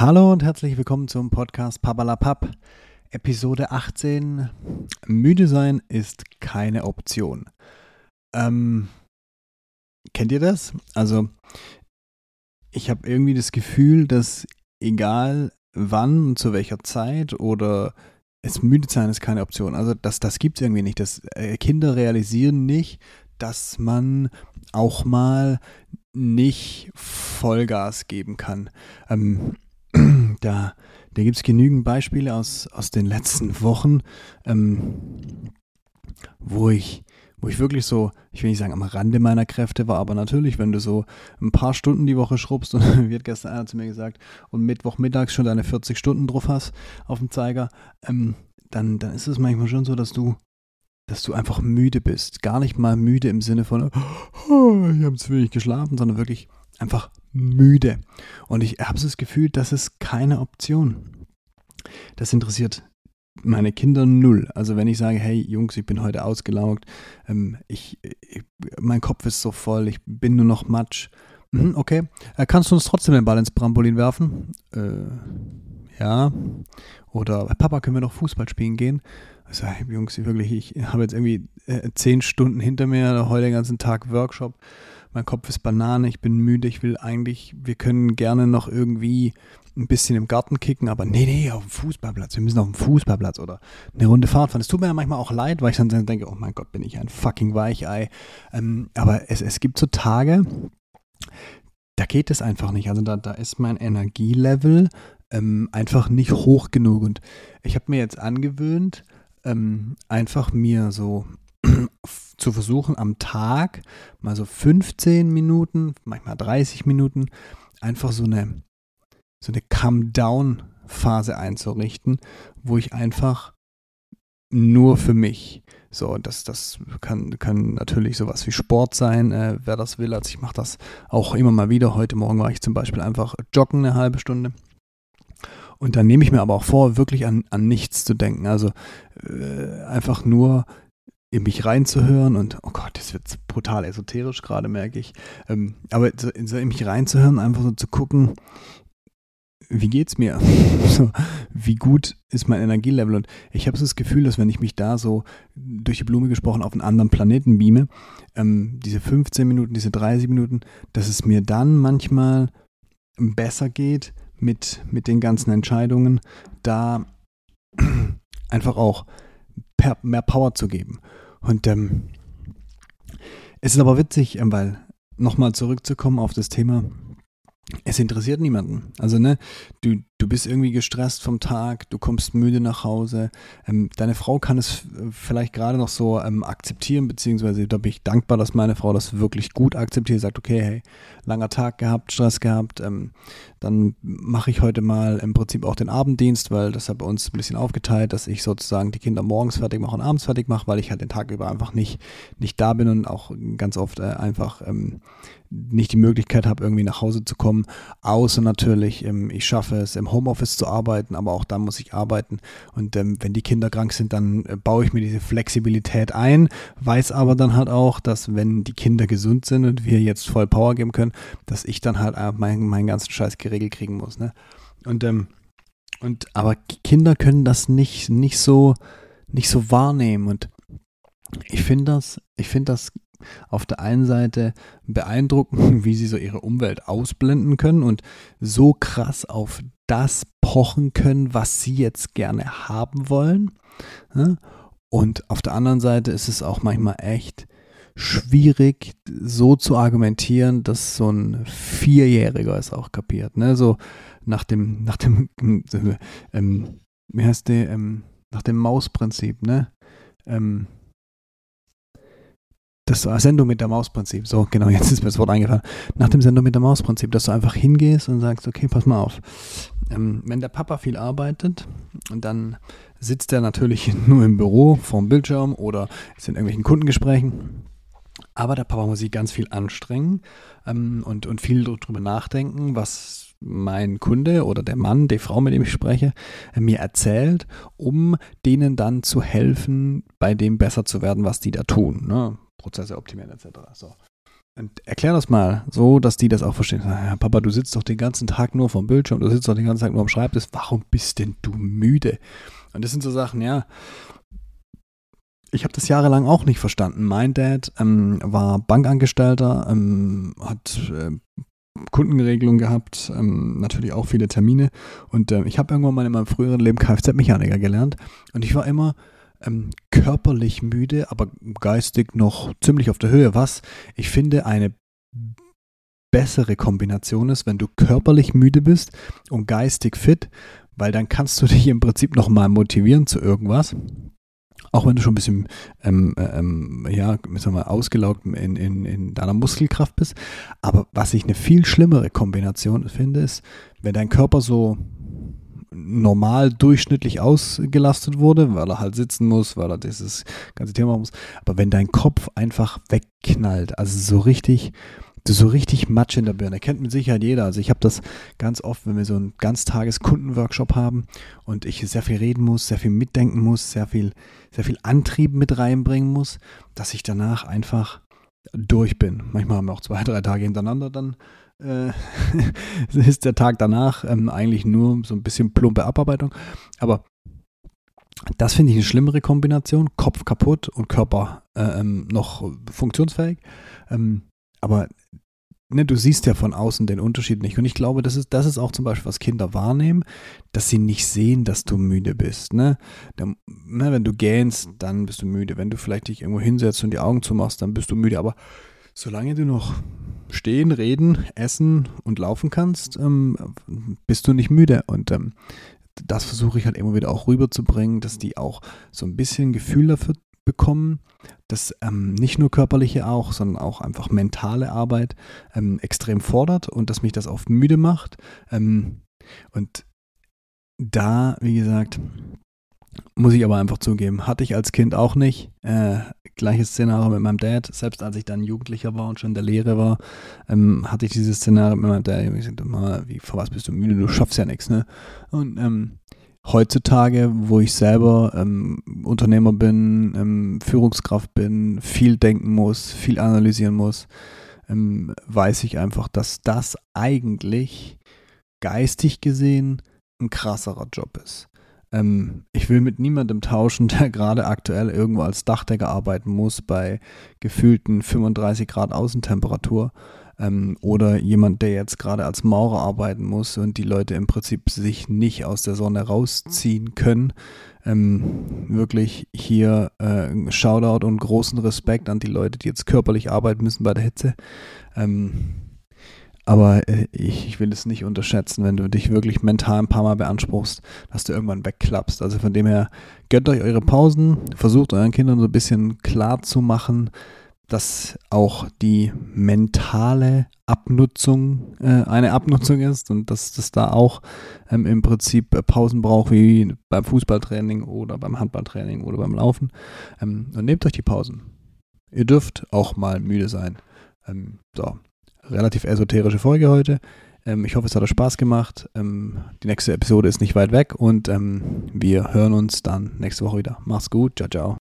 Hallo und herzlich willkommen zum Podcast Pabalapap, Episode 18. Müde sein ist keine Option. Ähm, kennt ihr das? Also, ich habe irgendwie das Gefühl, dass egal wann und zu welcher Zeit oder es müde sein ist keine Option. Also das, das gibt es irgendwie nicht. Das, äh, Kinder realisieren nicht, dass man auch mal nicht Vollgas geben kann. Ähm, da da gibt es genügend Beispiele aus, aus den letzten Wochen, ähm, wo ich wo ich wirklich so, ich will nicht sagen am Rande meiner Kräfte war, aber natürlich, wenn du so ein paar Stunden die Woche schrubbst und wird gestern einer zu mir gesagt und Mittwochmittags schon deine 40 Stunden drauf hast auf dem Zeiger, ähm, dann, dann ist es manchmal schon so, dass du dass du einfach müde bist. Gar nicht mal müde im Sinne von, oh, ich habe zu wenig geschlafen, sondern wirklich einfach müde. Und ich habe das Gefühl, das ist keine Option. Das interessiert meine Kinder null. Also wenn ich sage, hey Jungs, ich bin heute ausgelaugt, ähm, ich, ich, mein Kopf ist so voll, ich bin nur noch Matsch. Mhm, okay, äh, kannst du uns trotzdem den Ball ins Trampolin werfen? Äh, ja. Oder Papa, können wir noch Fußball spielen gehen? Also, hey, Jungs, wirklich, ich habe jetzt irgendwie äh, zehn Stunden hinter mir, heute den ganzen Tag Workshop mein Kopf ist Banane, ich bin müde, ich will eigentlich, wir können gerne noch irgendwie ein bisschen im Garten kicken, aber nee, nee, auf dem Fußballplatz, wir müssen auf dem Fußballplatz oder eine Runde Fahrt fahren. Es tut mir ja manchmal auch leid, weil ich dann denke, oh mein Gott, bin ich ein fucking Weichei. Ähm, aber es, es gibt so Tage, da geht es einfach nicht. Also da, da ist mein Energielevel ähm, einfach nicht hoch genug. Und ich habe mir jetzt angewöhnt, ähm, einfach mir so zu versuchen, am Tag mal so 15 Minuten, manchmal 30 Minuten, einfach so eine, so eine Come-Down-Phase einzurichten, wo ich einfach nur für mich. So, das, das kann, kann natürlich sowas wie Sport sein, äh, wer das will. Also ich mache das auch immer mal wieder. Heute Morgen war ich zum Beispiel einfach joggen eine halbe Stunde. Und dann nehme ich mir aber auch vor, wirklich an, an nichts zu denken. Also äh, einfach nur in mich reinzuhören und, oh Gott, das wird brutal esoterisch gerade, merke ich. Ähm, aber so, so in mich reinzuhören, einfach so zu gucken, wie geht's mir? so, wie gut ist mein Energielevel? Und ich habe so das Gefühl, dass wenn ich mich da so durch die Blume gesprochen auf einen anderen Planeten beame, ähm, diese 15 Minuten, diese 30 Minuten, dass es mir dann manchmal besser geht mit, mit den ganzen Entscheidungen, da einfach auch mehr Power zu geben. Und ähm, es ist aber witzig, ähm, weil nochmal zurückzukommen auf das Thema, es interessiert niemanden. Also, ne, du, du bist irgendwie gestresst vom Tag, du kommst müde nach Hause. Ähm, deine Frau kann es äh, vielleicht gerade noch so ähm, akzeptieren, beziehungsweise da bin ich dankbar, dass meine Frau das wirklich gut akzeptiert, sagt, okay, hey, langer Tag gehabt, Stress gehabt, ähm, dann mache ich heute mal im Prinzip auch den Abenddienst, weil das hat bei uns ein bisschen aufgeteilt, dass ich sozusagen die Kinder morgens fertig mache und abends fertig mache, weil ich halt den Tag über einfach nicht, nicht da bin und auch ganz oft äh, einfach ähm, nicht die Möglichkeit habe, irgendwie nach Hause zu kommen, außer natürlich, ähm, ich schaffe es im Homeoffice zu arbeiten, aber auch dann muss ich arbeiten. Und ähm, wenn die Kinder krank sind, dann äh, baue ich mir diese Flexibilität ein, weiß aber dann halt auch, dass wenn die Kinder gesund sind und wir jetzt voll Power geben können, dass ich dann halt äh, meinen mein ganzen Scheiß geregelt kriegen muss. Ne? Und, ähm, und aber Kinder können das nicht, nicht so, nicht so wahrnehmen. Und ich finde das, ich finde das auf der einen Seite beeindruckend, wie sie so ihre Umwelt ausblenden können und so krass auf das pochen können, was sie jetzt gerne haben wollen. Und auf der anderen Seite ist es auch manchmal echt schwierig, so zu argumentieren, dass so ein Vierjähriger es auch kapiert. Ne? So nach dem, nach dem, ähm, wie heißt der, ähm, nach dem Mausprinzip, ne? Ähm, das Sendung mit der Mausprinzip. So, genau, jetzt ist mir das Wort eingefallen. Nach dem Sendung mit der Mausprinzip, dass du einfach hingehst und sagst, okay, pass mal auf. Ähm, wenn der Papa viel arbeitet dann sitzt er natürlich nur im Büro vorm Bildschirm oder ist in irgendwelchen Kundengesprächen. Aber der Papa muss sich ganz viel anstrengen ähm, und, und viel darüber nachdenken, was mein Kunde oder der Mann, die Frau, mit dem ich spreche, äh, mir erzählt, um denen dann zu helfen, bei dem besser zu werden, was die da tun. Ne? Prozesse optimieren etc. So. Erklär das mal so, dass die das auch verstehen. Ja, Papa, du sitzt doch den ganzen Tag nur vom Bildschirm, du sitzt doch den ganzen Tag nur am Schreibtisch. Warum bist denn du müde? Und das sind so Sachen, ja. Ich habe das jahrelang auch nicht verstanden. Mein Dad ähm, war Bankangestellter, ähm, hat äh, Kundenregelung gehabt, ähm, natürlich auch viele Termine. Und äh, ich habe irgendwann mal in meinem früheren Leben Kfz-Mechaniker gelernt. Und ich war immer ähm, körperlich müde, aber geistig noch ziemlich auf der Höhe. Was ich finde eine bessere Kombination ist, wenn du körperlich müde bist und geistig fit, weil dann kannst du dich im Prinzip nochmal motivieren zu irgendwas. Auch wenn du schon ein bisschen ähm, ähm, ja, sagen wir, ausgelaugt in, in, in deiner Muskelkraft bist. Aber was ich eine viel schlimmere Kombination finde, ist, wenn dein Körper so normal durchschnittlich ausgelastet wurde, weil er halt sitzen muss, weil er dieses ganze Thema machen muss. Aber wenn dein Kopf einfach wegknallt, also so richtig, so richtig Matsch in der Birne, kennt mit Sicherheit jeder. Also ich habe das ganz oft, wenn wir so einen ganztages Kundenworkshop haben und ich sehr viel reden muss, sehr viel mitdenken muss, sehr viel, sehr viel Antrieb mit reinbringen muss, dass ich danach einfach durch bin. Manchmal haben wir auch zwei, drei Tage hintereinander dann äh, ist der Tag danach ähm, eigentlich nur so ein bisschen plumpe Abarbeitung. Aber das finde ich eine schlimmere Kombination. Kopf kaputt und Körper äh, ähm, noch funktionsfähig. Ähm, aber ne, du siehst ja von außen den Unterschied nicht. Und ich glaube, das ist, das ist auch zum Beispiel, was Kinder wahrnehmen, dass sie nicht sehen, dass du müde bist. Ne? Da, ne, wenn du gähnst, dann bist du müde. Wenn du vielleicht dich irgendwo hinsetzt und die Augen zumachst, dann bist du müde. Aber solange du noch stehen, reden, essen und laufen kannst, ähm, bist du nicht müde. Und ähm, das versuche ich halt immer wieder auch rüberzubringen, dass die auch so ein bisschen Gefühl dafür bekommen, dass ähm, nicht nur körperliche auch, sondern auch einfach mentale Arbeit ähm, extrem fordert und dass mich das oft müde macht. Ähm, und da, wie gesagt, muss ich aber einfach zugeben, hatte ich als Kind auch nicht. Äh, gleiches Szenario mit meinem Dad. Selbst als ich dann Jugendlicher war und schon in der Lehre war, ähm, hatte ich dieses Szenario mit meinem Dad. Ich sagte immer, wie, vor was bist du müde? Du schaffst ja nichts, ne? Und ähm, heutzutage, wo ich selber ähm, Unternehmer bin, ähm, Führungskraft bin, viel denken muss, viel analysieren muss, ähm, weiß ich einfach, dass das eigentlich geistig gesehen ein krasserer Job ist. Ähm, ich will mit niemandem tauschen, der gerade aktuell irgendwo als Dachdecker arbeiten muss bei gefühlten 35 Grad Außentemperatur. Ähm, oder jemand, der jetzt gerade als Maurer arbeiten muss und die Leute im Prinzip sich nicht aus der Sonne rausziehen können. Ähm, wirklich hier äh, Shoutout und großen Respekt an die Leute, die jetzt körperlich arbeiten müssen bei der Hitze. Ähm, aber äh, ich, ich, will es nicht unterschätzen, wenn du dich wirklich mental ein paar Mal beanspruchst, dass du irgendwann wegklappst. Also von dem her, gönnt euch eure Pausen, versucht euren Kindern so ein bisschen klar zu machen, dass auch die mentale Abnutzung äh, eine Abnutzung ist und dass das da auch ähm, im Prinzip Pausen braucht, wie beim Fußballtraining oder beim Handballtraining oder beim Laufen. Ähm, und nehmt euch die Pausen. Ihr dürft auch mal müde sein. Ähm, so, relativ esoterische Folge heute. Ähm, ich hoffe, es hat euch Spaß gemacht. Ähm, die nächste Episode ist nicht weit weg und ähm, wir hören uns dann nächste Woche wieder. Macht's gut. Ciao, ciao.